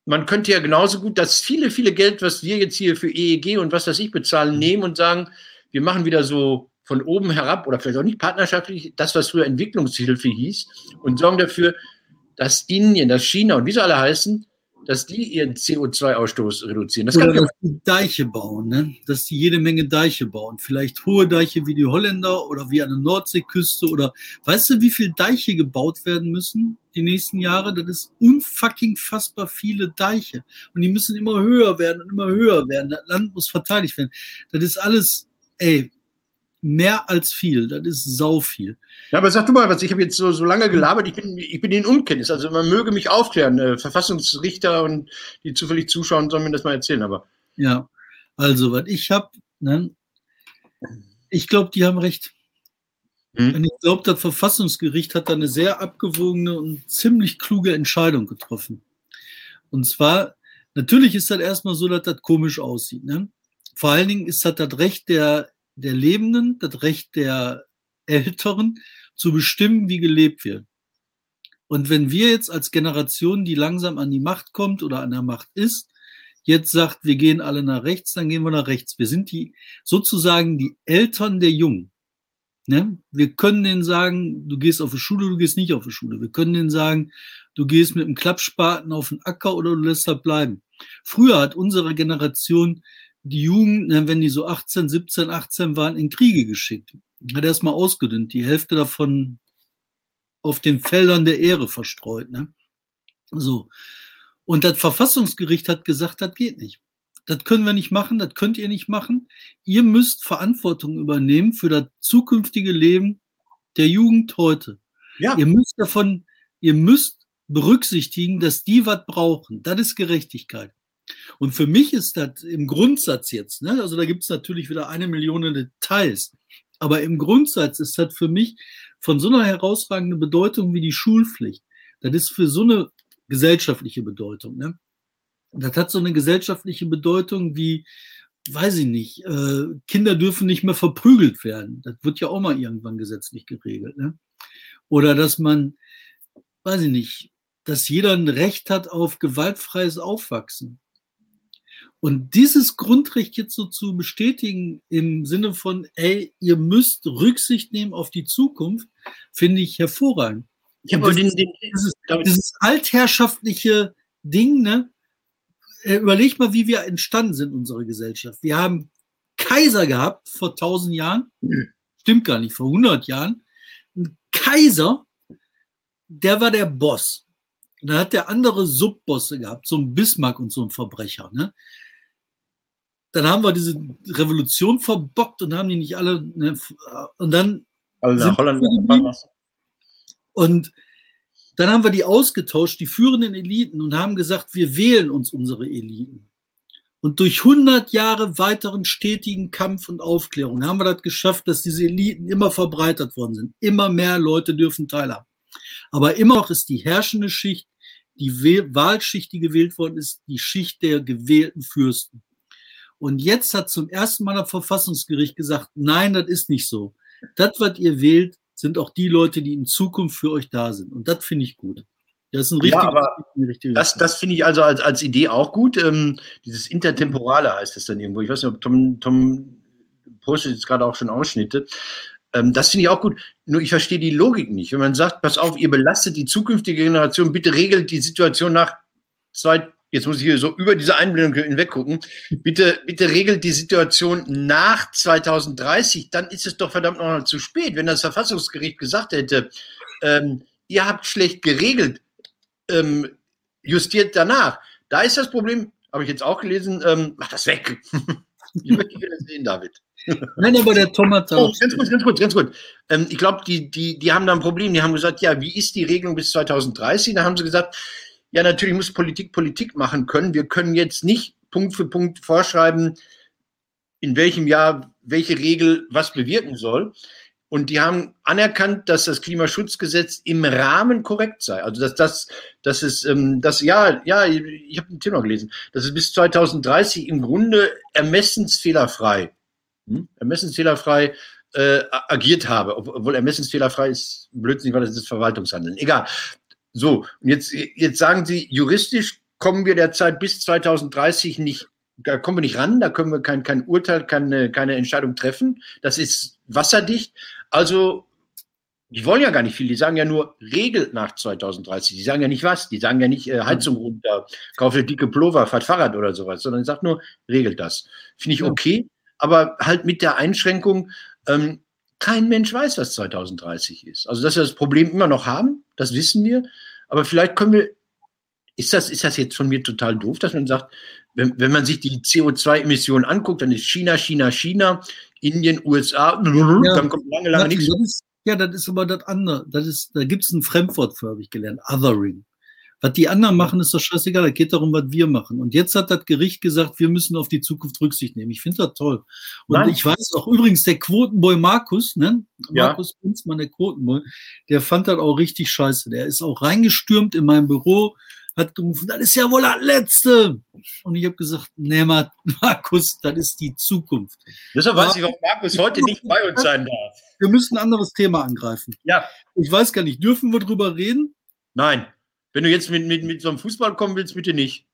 man könnte ja genauso gut das viele, viele Geld, was wir jetzt hier für EEG und was das ich bezahlen, mhm. nehmen und sagen, wir machen wieder so von oben herab oder vielleicht auch nicht partnerschaftlich, das, was früher Entwicklungshilfe hieß, und sorgen dafür, dass Indien, dass China und wie sie alle heißen, dass die ihren CO2-Ausstoß reduzieren. Das Oder dass die Deiche bauen, ne? dass die jede Menge Deiche bauen. Vielleicht hohe Deiche wie die Holländer oder wie an der Nordseeküste oder weißt du, wie viele Deiche gebaut werden müssen die nächsten Jahre? Das ist unfucking fassbar viele Deiche. Und die müssen immer höher werden und immer höher werden. Das Land muss verteidigt werden. Das ist alles, ey, mehr als viel. Das ist sau viel. Ja, aber sag du mal was, ich habe jetzt so, so lange gelabert, ich bin, ich bin in Unkenntnis. Also man möge mich aufklären. Äh, Verfassungsrichter und die zufällig zuschauen, sollen mir das mal erzählen. Aber ja, also was ich habe, ne, ich glaube, die haben recht. Hm? Und ich glaube, das Verfassungsgericht hat da eine sehr abgewogene und ziemlich kluge Entscheidung getroffen. Und zwar, natürlich ist das erstmal so, dass das komisch aussieht. Ne? Vor allen Dingen ist das das Recht der der Lebenden, das Recht der Älteren zu bestimmen, wie gelebt wird. Und wenn wir jetzt als Generation, die langsam an die Macht kommt oder an der Macht ist, jetzt sagt, wir gehen alle nach rechts, dann gehen wir nach rechts. Wir sind die sozusagen die Eltern der Jungen. Ne? Wir können denen sagen, du gehst auf die Schule, du gehst nicht auf die Schule. Wir können denen sagen, du gehst mit dem Klappspaten auf den Acker oder du lässt halt bleiben. Früher hat unsere Generation die Jugend, ne, wenn die so 18, 17, 18 waren, in Kriege geschickt. Hat erstmal ausgedünnt, die Hälfte davon auf den Feldern der Ehre verstreut. Ne? So. Und das Verfassungsgericht hat gesagt, das geht nicht. Das können wir nicht machen, das könnt ihr nicht machen. Ihr müsst Verantwortung übernehmen für das zukünftige Leben der Jugend heute. Ja. Ihr müsst davon, ihr müsst berücksichtigen, dass die was brauchen. Das ist Gerechtigkeit. Und für mich ist das im Grundsatz jetzt, ne, also da gibt es natürlich wieder eine Million Details, aber im Grundsatz ist das für mich von so einer herausragenden Bedeutung wie die Schulpflicht. Das ist für so eine gesellschaftliche Bedeutung. Ne? Das hat so eine gesellschaftliche Bedeutung wie, weiß ich nicht, äh, Kinder dürfen nicht mehr verprügelt werden. Das wird ja auch mal irgendwann gesetzlich geregelt. Ne? Oder dass man, weiß ich nicht, dass jeder ein Recht hat auf gewaltfreies Aufwachsen. Und dieses Grundrecht jetzt so zu bestätigen im Sinne von, ey, ihr müsst Rücksicht nehmen auf die Zukunft, finde ich hervorragend. Ich habe dieses, den, dieses, dieses altherrschaftliche Ding, ne? Äh, überleg mal, wie wir entstanden sind, unsere Gesellschaft. Wir haben Kaiser gehabt vor 1000 Jahren. Stimmt gar nicht, vor 100 Jahren. Ein Kaiser, der war der Boss. Und dann hat der andere Subbosse gehabt, so ein Bismarck und so ein Verbrecher. Ne? Dann haben wir diese Revolution verbockt und haben die nicht alle. Ne, und dann. Also nach Holland. Und dann haben wir die ausgetauscht, die führenden Eliten, und haben gesagt, wir wählen uns unsere Eliten. Und durch 100 Jahre weiteren stetigen Kampf und Aufklärung haben wir das geschafft, dass diese Eliten immer verbreitert worden sind. Immer mehr Leute dürfen teilhaben. Aber immer noch ist die herrschende Schicht, die Wahlschicht, die gewählt worden ist, die Schicht der gewählten Fürsten. Und jetzt hat zum ersten Mal das Verfassungsgericht gesagt, nein, das ist nicht so. Das, was ihr wählt, sind auch die Leute, die in Zukunft für euch da sind. Und das finde ich gut. Das ist ein richtiger, ja, aber das, das finde ich also als, als Idee auch gut. Ähm, dieses Intertemporale heißt es dann irgendwo. Ich weiß nicht, ob Tom, Tom postet jetzt gerade auch schon Ausschnitte. Ähm, das finde ich auch gut. Nur ich verstehe die Logik nicht. Wenn man sagt, pass auf, ihr belastet die zukünftige Generation, bitte regelt die Situation nach zwei, jetzt muss ich hier so über diese Einblendung hinweg gucken, bitte, bitte regelt die Situation nach 2030, dann ist es doch verdammt noch zu spät. Wenn das Verfassungsgericht gesagt hätte, ähm, ihr habt schlecht geregelt, ähm, justiert danach. Da ist das Problem, habe ich jetzt auch gelesen, ähm, mach das weg. ich möchte gerne sehen, David. Nein, aber der Tom hat oh, ganz kurz, ganz kurz, ganz kurz. Ähm, ich glaube, die, die, die haben da ein Problem. Die haben gesagt, ja, wie ist die Regelung bis 2030? Da haben sie gesagt, ja, natürlich muss Politik Politik machen können. Wir können jetzt nicht Punkt für Punkt vorschreiben, in welchem Jahr welche Regel was bewirken soll. Und die haben anerkannt, dass das Klimaschutzgesetz im Rahmen korrekt sei. Also dass das, dass es, ähm, das ja, ja, ich habe ein Thema gelesen, dass es bis 2030 im Grunde ermessensfehlerfrei, hm, ermessensfehlerfrei äh, agiert habe. Obwohl ermessensfehlerfrei ist blödsinnig, weil das ist Verwaltungshandeln. Egal. So, und jetzt, jetzt sagen Sie, juristisch kommen wir derzeit bis 2030 nicht da kommen wir nicht ran, da können wir kein, kein Urteil, keine, keine Entscheidung treffen. Das ist wasserdicht. Also, die wollen ja gar nicht viel. Die sagen ja nur, regelt nach 2030. Die sagen ja nicht was. Die sagen ja nicht äh, Heizung runter, kaufe dicke Pullover, fahrt Fahrrad oder sowas, sondern sagt nur, regelt das. Finde ich okay, aber halt mit der Einschränkung, ähm, kein Mensch weiß, was 2030 ist. Also, dass wir das Problem immer noch haben, das wissen wir. Aber vielleicht können wir, ist das, ist das jetzt von mir total doof, dass man sagt, wenn, wenn man sich die CO2-Emissionen anguckt, dann ist China, China, China, Indien, USA, ja, dann kommt lange, lange nichts. Ja, das ist aber das andere. Das ist, da gibt es ein Fremdwort für, habe ich gelernt, Othering. Was die anderen machen, ist doch scheißegal. Da geht darum, was wir machen. Und jetzt hat das Gericht gesagt, wir müssen auf die Zukunft Rücksicht nehmen. Ich finde das toll. Und Nein. ich weiß auch übrigens, der Quotenboy Markus, ne? Ja. Markus Pinzmann, der Quotenboy, der fand das auch richtig scheiße. Der ist auch reingestürmt in mein Büro, hat gerufen, das ist ja wohl das Letzte. Und ich habe gesagt, nee, Markus, das ist die Zukunft. Deshalb weiß ich, warum Markus heute nicht bei uns sein darf. Wir müssen ein anderes Thema angreifen. Ja. Ich weiß gar nicht, dürfen wir drüber reden? Nein. Wenn du jetzt mit, mit, mit so einem Fußball kommen willst, bitte nicht.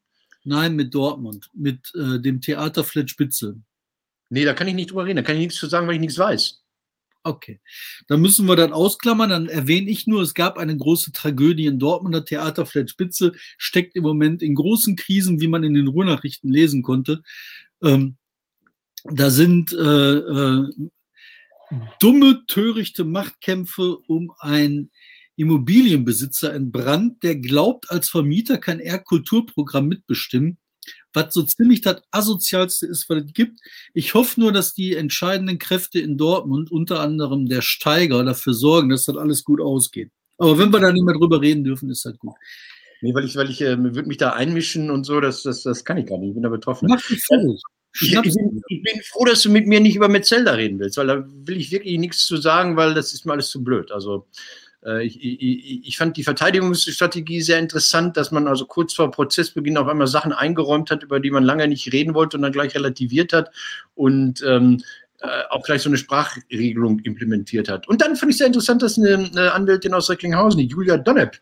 Nein, mit Dortmund, mit äh, dem Theater Spitze. Nee, da kann ich nicht drüber reden. Da kann ich nichts zu sagen, weil ich nichts weiß. Okay, dann müssen wir das ausklammern. Dann erwähne ich nur, es gab eine große Tragödie in Dortmunder Theater. Flat Spitze steckt im Moment in großen Krisen, wie man in den Ruhrnachrichten lesen konnte. Ähm, da sind äh, äh, dumme, törichte Machtkämpfe um einen Immobilienbesitzer entbrannt, der glaubt, als Vermieter kann er Kulturprogramm mitbestimmen was so ziemlich das asozialste ist, was es gibt. Ich hoffe nur, dass die entscheidenden Kräfte in Dortmund, unter anderem der Steiger, dafür sorgen, dass das alles gut ausgeht. Aber wenn wir da nicht mehr drüber reden dürfen, ist das gut. Nee, weil ich, weil ich äh, würde mich da einmischen und so, das, das, das kann ich gar nicht. Ich bin da betroffen. Mach dich fertig. Ich, ich, bin, ich, bin, froh, dass du mit mir nicht über Metzelda reden willst, weil da will ich wirklich nichts zu sagen, weil das ist mir alles zu blöd. Also ich, ich, ich, fand die Verteidigungsstrategie sehr interessant, dass man also kurz vor Prozessbeginn auf einmal Sachen eingeräumt hat, über die man lange nicht reden wollte und dann gleich relativiert hat und ähm, äh, auch gleich so eine Sprachregelung implementiert hat. Und dann fand ich sehr interessant, dass eine, eine Anwältin aus Recklinghausen, die Julia Donnep,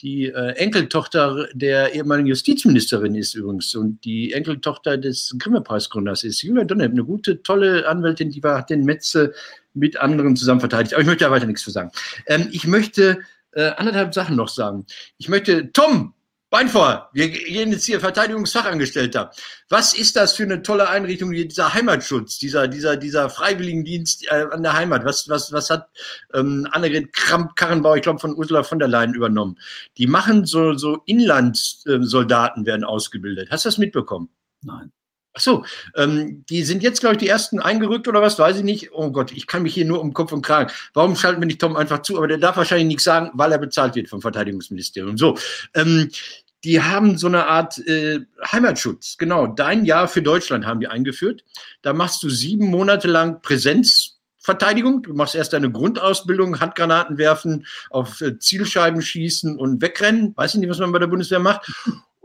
die äh, Enkeltochter der ehemaligen Justizministerin ist übrigens und die Enkeltochter des Grimme-Preisgründers ist. Julia Donnep, eine gute, tolle Anwältin, die war, hat den Metze mit anderen zusammen verteidigt. Aber ich möchte da weiter nichts zu sagen. Ähm, ich möchte äh, anderthalb Sachen noch sagen. Ich möchte, Tom, Bein vor, wir gehen jetzt hier Verteidigungsfachangestellter. Was ist das für eine tolle Einrichtung, dieser Heimatschutz, dieser, dieser, dieser Freiwilligendienst äh, an der Heimat? Was, was, was hat ähm, Annegret Kramp-Karrenbauer, ich glaube, von Ursula von der Leyen übernommen? Die machen so, so Inlandssoldaten werden ausgebildet. Hast du das mitbekommen? Nein. Ach so, ähm, die sind jetzt, glaube ich, die ersten eingerückt oder was, weiß ich nicht. Oh Gott, ich kann mich hier nur um Kopf und Kragen. Warum schalten wir nicht Tom einfach zu? Aber der darf wahrscheinlich nichts sagen, weil er bezahlt wird vom Verteidigungsministerium. So, ähm, die haben so eine Art äh, Heimatschutz. Genau, dein Jahr für Deutschland haben die eingeführt. Da machst du sieben Monate lang Präsenzverteidigung. Du machst erst deine Grundausbildung, Handgranaten werfen, auf äh, Zielscheiben schießen und wegrennen. Weiß ich nicht, was man bei der Bundeswehr macht.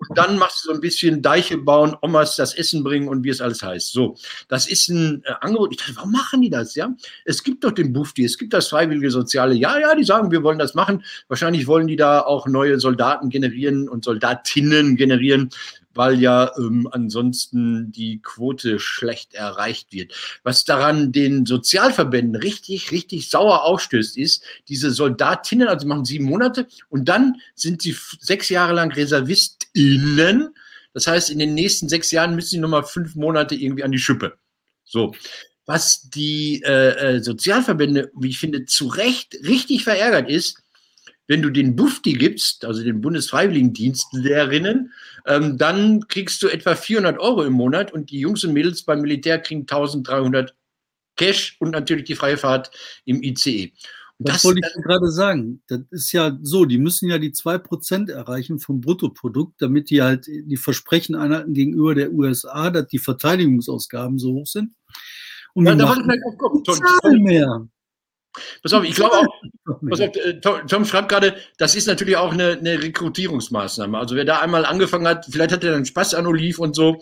Und dann machst du so ein bisschen Deiche bauen, Omas das Essen bringen und wie es alles heißt. So, das ist ein äh, Angebot. Ich dachte, warum machen die das? Ja, es gibt doch den Bufti, es gibt das freiwillige Soziale. Ja, ja, die sagen, wir wollen das machen. Wahrscheinlich wollen die da auch neue Soldaten generieren und Soldatinnen generieren, weil ja ähm, ansonsten die Quote schlecht erreicht wird. Was daran den Sozialverbänden richtig, richtig sauer aufstößt, ist, diese Soldatinnen, also machen sieben Monate und dann sind sie sechs Jahre lang ReservistInnen. Das heißt, in den nächsten sechs Jahren müssen sie nochmal fünf Monate irgendwie an die Schippe. So. Was die äh, äh Sozialverbände, wie ich finde, zu Recht richtig verärgert ist, wenn du den Bufti gibst, also den Bundesfreiwilligendienstlehrerinnen, ähm, dann kriegst du etwa 400 Euro im Monat und die Jungs und Mädels beim Militär kriegen 1300 Cash und natürlich die freie Fahrt im ICE. Das, das, wollte ich gerade sagen. Das ist ja so, die müssen ja die 2% erreichen vom Bruttoprodukt, damit die halt die Versprechen einhalten gegenüber der USA, dass die Verteidigungsausgaben so hoch sind. Und ja, da wollte ich gleich auch kommen. mehr. Pass auf, ich glaube auch, pass auf, äh, Tom schreibt gerade, das ist natürlich auch eine, eine Rekrutierungsmaßnahme. Also wer da einmal angefangen hat, vielleicht hat er dann Spaß an Oliv und so.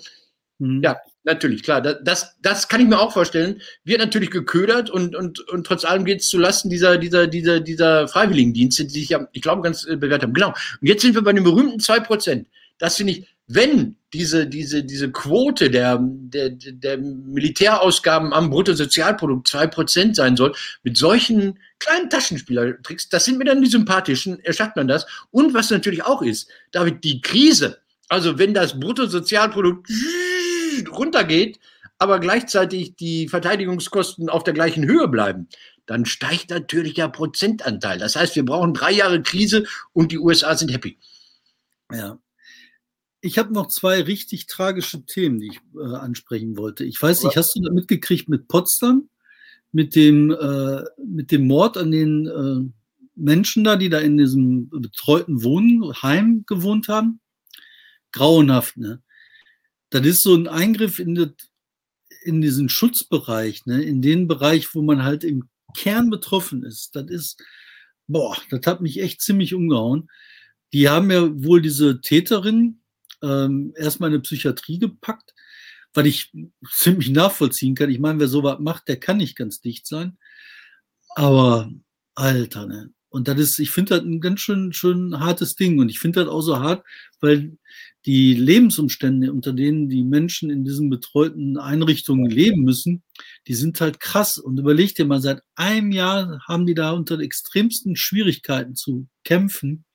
Mhm. Ja, natürlich, klar. Das, das kann ich mir auch vorstellen. Wird natürlich geködert und, und, und trotz allem geht es zulasten dieser, dieser, dieser, dieser Freiwilligendienste, die sich ja, ich glaube, ganz äh, bewährt haben. Genau. Und jetzt sind wir bei den berühmten zwei Prozent. Das finde ich, wenn diese, diese, diese Quote der, der, der Militärausgaben am Bruttosozialprodukt zwei Prozent sein soll, mit solchen kleinen Taschenspielertricks, das sind mir dann die sympathischen, erschafft man das. Und was natürlich auch ist, David, die Krise, also wenn das Bruttosozialprodukt runtergeht, aber gleichzeitig die Verteidigungskosten auf der gleichen Höhe bleiben, dann steigt natürlich der Prozentanteil. Das heißt, wir brauchen drei Jahre Krise und die USA sind happy. Ja. Ich habe noch zwei richtig tragische Themen, die ich äh, ansprechen wollte. Ich weiß nicht, hast du das mitgekriegt mit Potsdam? Mit dem, äh, mit dem Mord an den äh, Menschen da, die da in diesem betreuten Wohnheim gewohnt haben? Grauenhaft, ne? das ist so ein Eingriff in, das, in diesen Schutzbereich, ne? in den Bereich, wo man halt im Kern betroffen ist. Das ist, boah, das hat mich echt ziemlich umgehauen. Die haben ja wohl diese Täterin ähm, erstmal in eine Psychiatrie gepackt, weil ich ziemlich nachvollziehen kann. Ich meine, wer sowas macht, der kann nicht ganz dicht sein. Aber, Alter, ne? Und das ist, ich finde das ein ganz schön, schön hartes Ding. Und ich finde das auch so hart, weil die Lebensumstände, unter denen die Menschen in diesen betreuten Einrichtungen leben müssen, die sind halt krass. Und überleg dir mal, seit einem Jahr haben die da unter extremsten Schwierigkeiten zu kämpfen.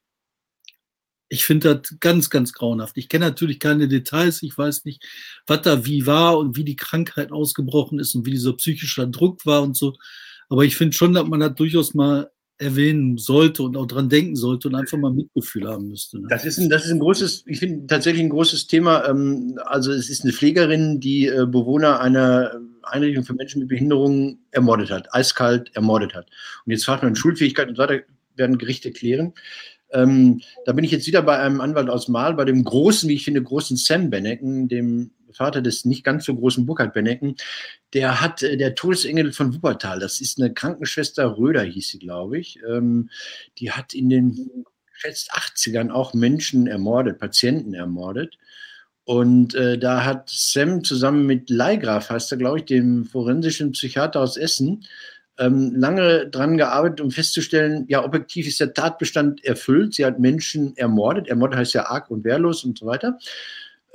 Ich finde das ganz, ganz grauenhaft. Ich kenne natürlich keine Details. Ich weiß nicht, was da wie war und wie die Krankheit ausgebrochen ist und wie dieser psychische Druck war und so. Aber ich finde schon, dass man das durchaus mal erwähnen sollte und auch dran denken sollte und einfach mal Mitgefühl haben müsste. Ne? Das, ist ein, das ist ein großes, ich finde tatsächlich ein großes Thema. Ähm, also es ist eine Pflegerin, die äh, Bewohner einer Einrichtung für Menschen mit Behinderungen ermordet hat, eiskalt ermordet hat. Und jetzt fragt man Schulfähigkeit und so weiter, werden Gerichte klären. Ähm, da bin ich jetzt wieder bei einem Anwalt aus Mal, bei dem großen, wie ich finde, großen Sam Bennecken, dem Vater des nicht ganz so großen Burkhard Bennecken, der hat äh, der Todesengel von Wuppertal, das ist eine Krankenschwester Röder, hieß sie, glaube ich. Ähm, die hat in den schätzt 80ern auch Menschen ermordet, Patienten ermordet. Und äh, da hat Sam zusammen mit Leigraf, heißt er, glaube ich, dem forensischen Psychiater aus Essen, ähm, lange dran gearbeitet, um festzustellen, ja, objektiv ist der Tatbestand erfüllt. Sie hat Menschen ermordet. Ermordet heißt ja arg und wehrlos und so weiter.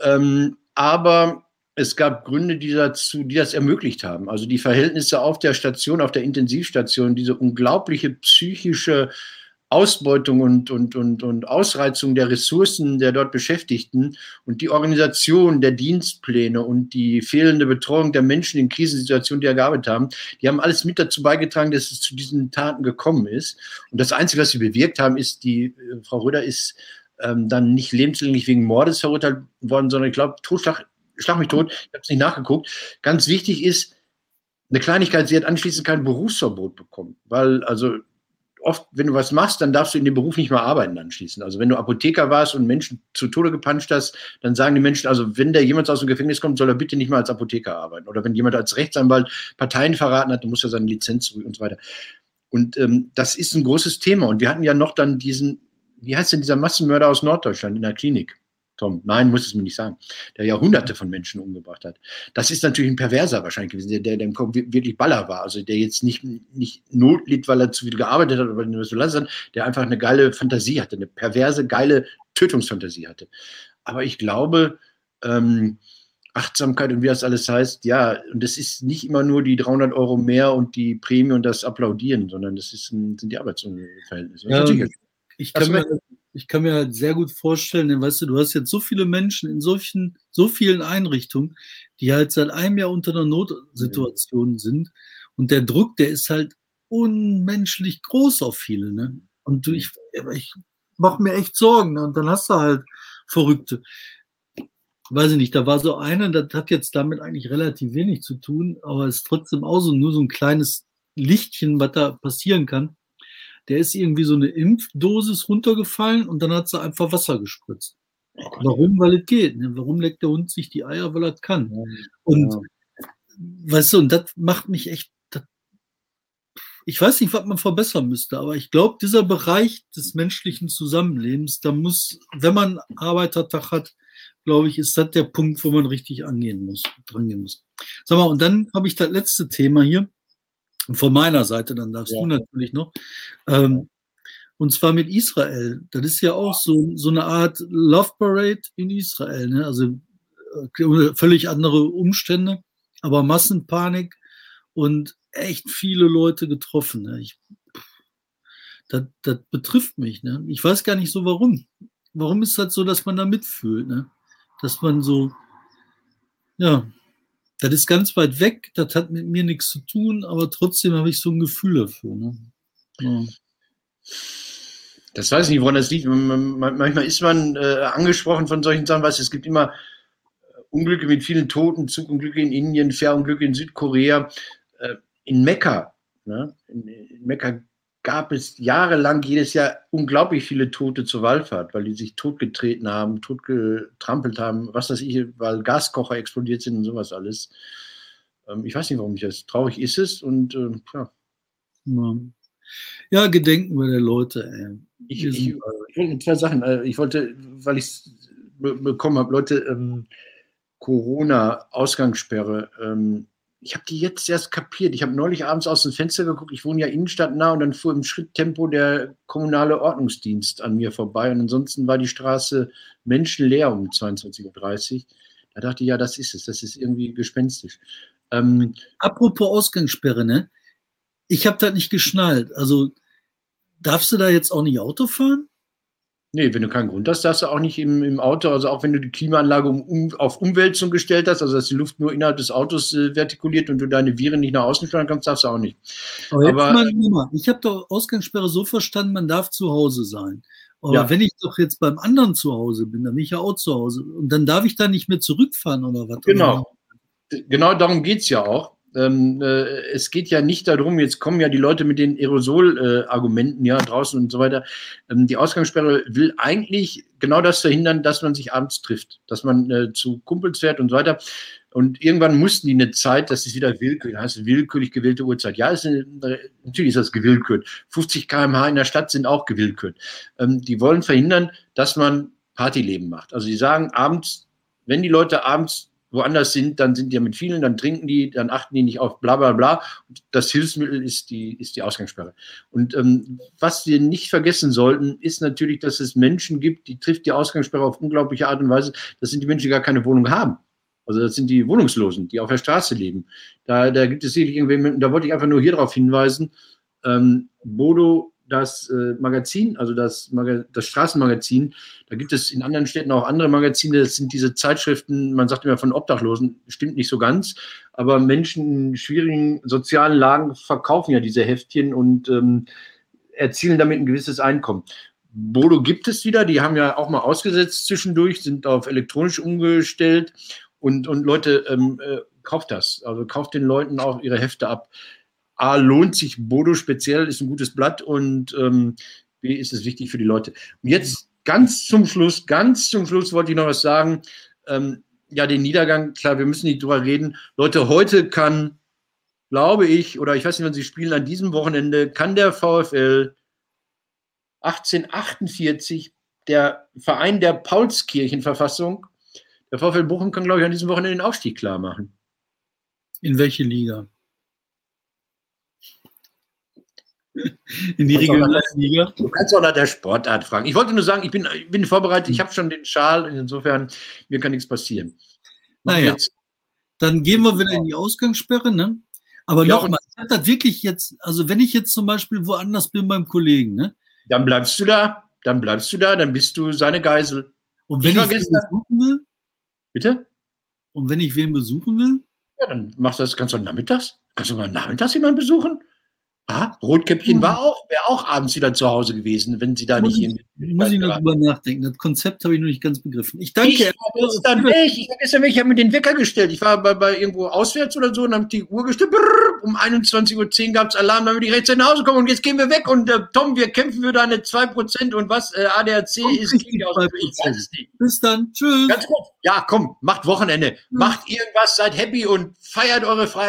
Ähm, aber es gab Gründe, die, dazu, die das ermöglicht haben. Also die Verhältnisse auf der Station, auf der Intensivstation, diese unglaubliche psychische Ausbeutung und, und, und, und Ausreizung der Ressourcen der dort Beschäftigten und die Organisation der Dienstpläne und die fehlende Betreuung der Menschen in Krisensituationen, die er gearbeitet haben, die haben alles mit dazu beigetragen, dass es zu diesen Taten gekommen ist. Und das Einzige, was sie bewirkt haben, ist, die äh, Frau Röder ist ähm, dann nicht lebenslänglich wegen Mordes verurteilt worden, sondern ich glaube, Totschlag, schlag mich tot, ich habe es nicht nachgeguckt. Ganz wichtig ist, eine Kleinigkeit, sie hat anschließend kein Berufsverbot bekommen, weil also oft, wenn du was machst, dann darfst du in dem Beruf nicht mehr arbeiten anschließend. Also wenn du Apotheker warst und Menschen zu Tode gepanscht hast, dann sagen die Menschen, also wenn der jemand aus dem Gefängnis kommt, soll er bitte nicht mal als Apotheker arbeiten. Oder wenn jemand als Rechtsanwalt Parteien verraten hat, dann muss er seine Lizenz zurück und so weiter. Und ähm, das ist ein großes Thema. Und wir hatten ja noch dann diesen, wie heißt denn dieser Massenmörder aus Norddeutschland in der Klinik? Tom, nein, muss es mir nicht sagen, der Jahrhunderte von Menschen umgebracht hat. Das ist natürlich ein Perverser wahrscheinlich gewesen, der, der, der wirklich Baller war, also der jetzt nicht, nicht Not litt, weil er zu viel gearbeitet hat oder so lassen, der einfach eine geile Fantasie hatte, eine perverse, geile Tötungsfantasie hatte. Aber ich glaube, ähm, Achtsamkeit und wie das alles heißt, ja, und das ist nicht immer nur die 300 Euro mehr und die Prämie und das Applaudieren, sondern das ist ein, sind die Arbeitsverhältnisse. Ja, ich kann, mir, ich kann mir halt sehr gut vorstellen, denn weißt du, du hast jetzt so viele Menschen in solchen, so vielen Einrichtungen, die halt seit einem Jahr unter einer Notsituation sind. Und der Druck, der ist halt unmenschlich groß auf viele. Ne? Und ich, ich mache mir echt Sorgen. Ne? Und dann hast du halt Verrückte. weiß ich nicht, da war so eine, das hat jetzt damit eigentlich relativ wenig zu tun, aber es ist trotzdem auch so nur so ein kleines Lichtchen, was da passieren kann. Der ist irgendwie so eine Impfdosis runtergefallen und dann hat sie einfach Wasser gespritzt. Oh Warum? Weil es geht. Ne? Warum leckt der Hund sich die Eier? Weil er kann. Und ja. weißt du, und das macht mich echt. Das, ich weiß nicht, was man verbessern müsste, aber ich glaube, dieser Bereich des menschlichen Zusammenlebens, da muss, wenn man Arbeitertag hat, glaube ich, ist das der Punkt, wo man richtig angehen muss, drangehen muss. Sag mal, und dann habe ich das letzte Thema hier. Von meiner Seite, dann darfst ja. du natürlich noch. Ähm, und zwar mit Israel. Das ist ja auch so, so eine Art Love Parade in Israel. Ne? Also äh, völlig andere Umstände, aber Massenpanik und echt viele Leute getroffen. Ne? Ich, das, das betrifft mich. Ne? Ich weiß gar nicht so warum. Warum ist das so, dass man da mitfühlt? Ne? dass man so, ja, das ist ganz weit weg, das hat mit mir nichts zu tun, aber trotzdem habe ich so ein Gefühl dafür. Ne? Ja. Das weiß ich nicht, woran das liegt. Manchmal ist man äh, angesprochen von solchen Sachen, weißt es gibt immer äh, Unglücke mit vielen Toten, Zugunglücke in Indien, Fährunglücke in Südkorea, äh, in Mekka. Ne? In, in Mekka gab es jahrelang jedes Jahr unglaublich viele Tote zur Wallfahrt, weil die sich totgetreten haben, totgetrampelt haben, was weiß ich, weil Gaskocher explodiert sind und sowas alles. Ähm, ich weiß nicht, warum ich das. Traurig ist es und äh, ja. Ja, gedenken wir der Leute. Ey. Ich, ich, ich, wollte zwei Sachen. Äh, ich wollte, weil ich es bekommen habe, Leute, ähm, Corona-Ausgangssperre. Ähm, ich habe die jetzt erst kapiert. Ich habe neulich abends aus dem Fenster geguckt. Ich wohne ja innenstadtnah und dann fuhr im Schritttempo der kommunale Ordnungsdienst an mir vorbei. Und ansonsten war die Straße menschenleer um 22.30 Uhr. Da dachte ich, ja, das ist es. Das ist irgendwie gespenstisch. Ähm, Apropos Ausgangssperre, ne? Ich habe das nicht geschnallt. Also darfst du da jetzt auch nicht Auto fahren? Nee, wenn du keinen Grund hast, darfst du auch nicht im, im Auto, also auch wenn du die Klimaanlage um, auf Umwälzung gestellt hast, also dass die Luft nur innerhalb des Autos äh, vertikuliert und du deine Viren nicht nach außen steuern kannst, darfst du auch nicht. Aber, Aber mal, ich habe doch Ausgangssperre so verstanden, man darf zu Hause sein. Aber ja. wenn ich doch jetzt beim anderen zu Hause bin, dann bin ich ja auch zu Hause. Und dann darf ich da nicht mehr zurückfahren oder was? Genau. Genau darum geht's ja auch. Ähm, äh, es geht ja nicht darum, jetzt kommen ja die Leute mit den Aerosol-Argumenten äh, ja draußen und so weiter. Ähm, die Ausgangssperre will eigentlich genau das verhindern, dass man sich abends trifft, dass man äh, zu Kumpels fährt und so weiter. Und irgendwann mussten die eine Zeit, das ist wieder willkürlich, heißt willkürlich gewählte Uhrzeit. Ja, ist eine, natürlich ist das gewillkürt. 50 km/h in der Stadt sind auch gewillkürt. Ähm, die wollen verhindern, dass man Partyleben macht. Also die sagen abends, wenn die Leute abends woanders sind, dann sind die mit vielen, dann trinken die, dann achten die nicht auf bla bla bla. das Hilfsmittel ist die, ist die Ausgangssperre. Und ähm, was wir nicht vergessen sollten, ist natürlich, dass es Menschen gibt, die trifft die Ausgangssperre auf unglaubliche Art und Weise. Das sind die Menschen, die gar keine Wohnung haben. Also das sind die Wohnungslosen, die auf der Straße leben. Da, da gibt es sicherlich irgendwie, da wollte ich einfach nur hier darauf hinweisen, ähm, Bodo das äh, Magazin, also das, das Straßenmagazin, da gibt es in anderen Städten auch andere Magazine, das sind diese Zeitschriften, man sagt immer von Obdachlosen, stimmt nicht so ganz, aber Menschen in schwierigen sozialen Lagen verkaufen ja diese Heftchen und ähm, erzielen damit ein gewisses Einkommen. Bodo gibt es wieder, die haben ja auch mal ausgesetzt zwischendurch, sind auf elektronisch umgestellt und, und Leute, ähm, äh, kauft das, also kauft den Leuten auch ihre Hefte ab. A, lohnt sich Bodo speziell, ist ein gutes Blatt und ähm, B, ist es wichtig für die Leute. Und jetzt ganz zum Schluss, ganz zum Schluss wollte ich noch was sagen. Ähm, ja, den Niedergang, klar, wir müssen nicht drüber reden. Leute, heute kann, glaube ich, oder ich weiß nicht, wann sie spielen, an diesem Wochenende kann der VfL 1848, der Verein der Paulskirchenverfassung, der VfL Bochum kann, glaube ich, an diesem Wochenende den Aufstieg klar machen. In welche Liga? In die Regionalliga. Du kannst auch nach der Sportart fragen. Ich wollte nur sagen, ich bin, ich bin vorbereitet, ich habe schon den Schal, insofern, mir kann nichts passieren. naja, jetzt. dann gehen wir wieder in die Ausgangssperre, ne? Aber ja, nochmal, ich habe das wirklich jetzt, also wenn ich jetzt zum Beispiel woanders bin beim Kollegen, ne? Dann bleibst du da, dann bleibst du da, dann bist du seine Geisel. Und wenn ich, ich wen besuchen will? Bitte? Und wenn ich wen besuchen will? Ja, dann machst du das, kannst du nachmittags, kannst du mal nachmittags jemanden besuchen? Ah, Rotkäppchen war auch, wäre auch abends wieder zu Hause gewesen, wenn sie da Muss nicht ich, muss ich noch drüber nachdenken. Das Konzept habe ich noch nicht ganz begriffen. Ich danke. Ich gestern. Ich gestern. Ich habe mir den Wecker gestellt. Ich war bei, bei irgendwo auswärts oder so und habe die Uhr gestellt. Brrr, um 21.10 Uhr gab es Alarm, damit ich rechtzeitig nach Hause komme und jetzt gehen wir weg und äh, Tom, wir kämpfen für deine 2% und was äh, ADAC Und ist. richtig aus- 2%. Ich weiß es nicht. Bis dann. Tschüss. Ganz kurz. Ja, komm, macht Wochenende. Macht irgendwas, seid happy und feiert eure Freiheit.